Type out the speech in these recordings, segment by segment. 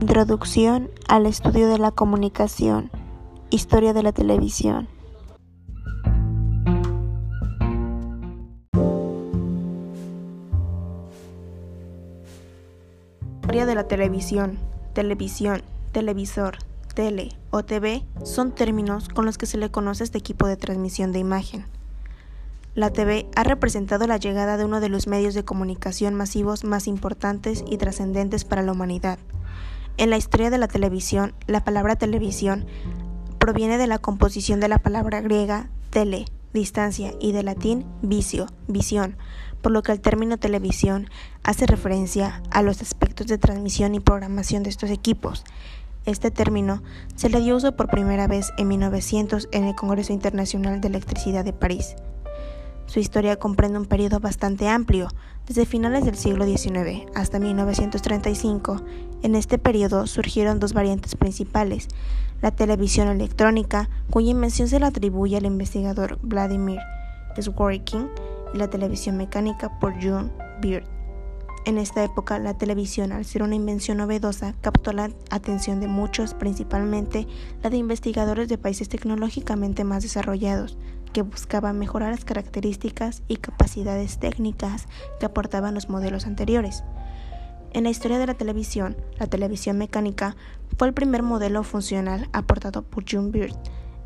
Introducción al estudio de la comunicación. Historia de la televisión. Historia de la televisión, televisión, televisor, tele o TV son términos con los que se le conoce a este equipo de transmisión de imagen. La TV ha representado la llegada de uno de los medios de comunicación masivos más importantes y trascendentes para la humanidad. En la historia de la televisión, la palabra televisión proviene de la composición de la palabra griega tele, distancia, y de latín vicio, visión, por lo que el término televisión hace referencia a los aspectos de transmisión y programación de estos equipos. Este término se le dio uso por primera vez en 1900 en el Congreso Internacional de Electricidad de París. Su historia comprende un periodo bastante amplio, desde finales del siglo XIX hasta 1935. En este periodo surgieron dos variantes principales, la televisión electrónica, cuya invención se le atribuye al investigador Vladimir Zworykin, y la televisión mecánica por John Beard. En esta época, la televisión, al ser una invención novedosa, captó la atención de muchos, principalmente la de investigadores de países tecnológicamente más desarrollados, que buscaba mejorar las características y capacidades técnicas que aportaban los modelos anteriores. En la historia de la televisión, la televisión mecánica fue el primer modelo funcional aportado por John Beard.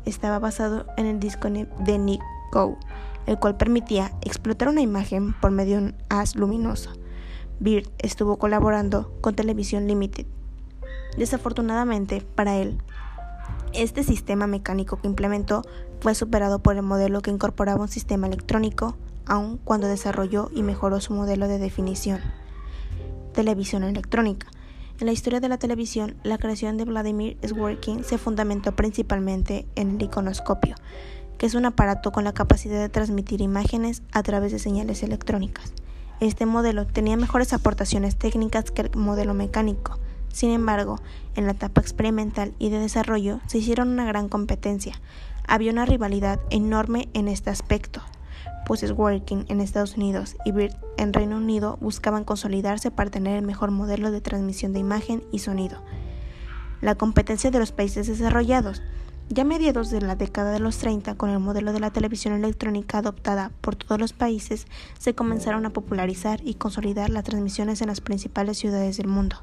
Estaba basado en el disco de Nick Go, el cual permitía explotar una imagen por medio de un haz luminoso. Beard estuvo colaborando con Television Limited. Desafortunadamente para él, este sistema mecánico que implementó fue superado por el modelo que incorporaba un sistema electrónico, aun cuando desarrolló y mejoró su modelo de definición. Televisión electrónica. En la historia de la televisión, la creación de Vladimir Zworykin se fundamentó principalmente en el iconoscopio, que es un aparato con la capacidad de transmitir imágenes a través de señales electrónicas. Este modelo tenía mejores aportaciones técnicas que el modelo mecánico, sin embargo, en la etapa experimental y de desarrollo se hicieron una gran competencia. Había una rivalidad enorme en este aspecto, pues Working en Estados Unidos y Bird en Reino Unido buscaban consolidarse para tener el mejor modelo de transmisión de imagen y sonido. La competencia de los países desarrollados. Ya a mediados de la década de los 30, con el modelo de la televisión electrónica adoptada por todos los países, se comenzaron a popularizar y consolidar las transmisiones en las principales ciudades del mundo.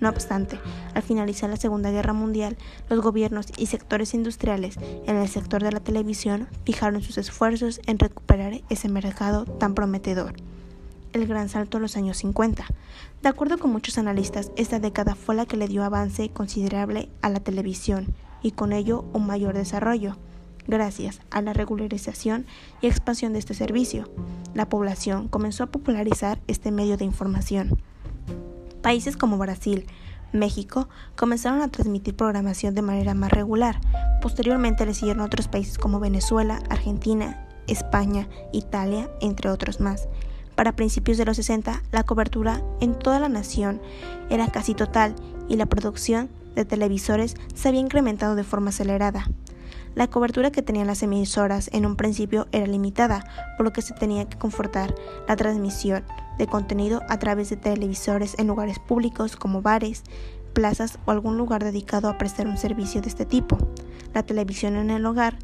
No obstante, al finalizar la Segunda Guerra Mundial, los gobiernos y sectores industriales en el sector de la televisión fijaron sus esfuerzos en recuperar ese mercado tan prometedor. El gran salto a los años 50. De acuerdo con muchos analistas, esta década fue la que le dio avance considerable a la televisión y con ello un mayor desarrollo. Gracias a la regularización y expansión de este servicio, la población comenzó a popularizar este medio de información. Países como Brasil, México comenzaron a transmitir programación de manera más regular. Posteriormente le siguieron otros países como Venezuela, Argentina, España, Italia, entre otros más. Para principios de los 60, la cobertura en toda la nación era casi total y la producción de televisores se había incrementado de forma acelerada. La cobertura que tenían las emisoras en un principio era limitada, por lo que se tenía que confortar la transmisión de contenido a través de televisores en lugares públicos como bares, plazas o algún lugar dedicado a prestar un servicio de este tipo. La televisión en el hogar.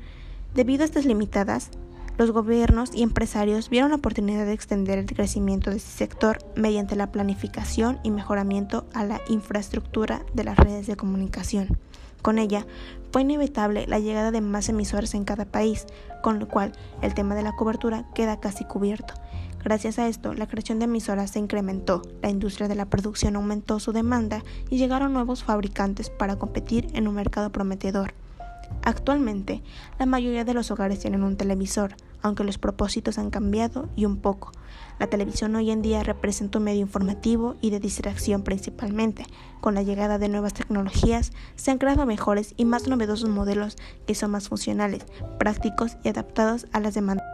Debido a estas limitadas, los gobiernos y empresarios vieron la oportunidad de extender el crecimiento de este sector mediante la planificación y mejoramiento a la infraestructura de las redes de comunicación. Con ella fue inevitable la llegada de más emisoras en cada país, con lo cual el tema de la cobertura queda casi cubierto. Gracias a esto, la creación de emisoras se incrementó, la industria de la producción aumentó su demanda y llegaron nuevos fabricantes para competir en un mercado prometedor. Actualmente, la mayoría de los hogares tienen un televisor, aunque los propósitos han cambiado y un poco. La televisión hoy en día representa un medio informativo y de distracción principalmente. Con la llegada de nuevas tecnologías, se han creado mejores y más novedosos modelos que son más funcionales, prácticos y adaptados a las demandas.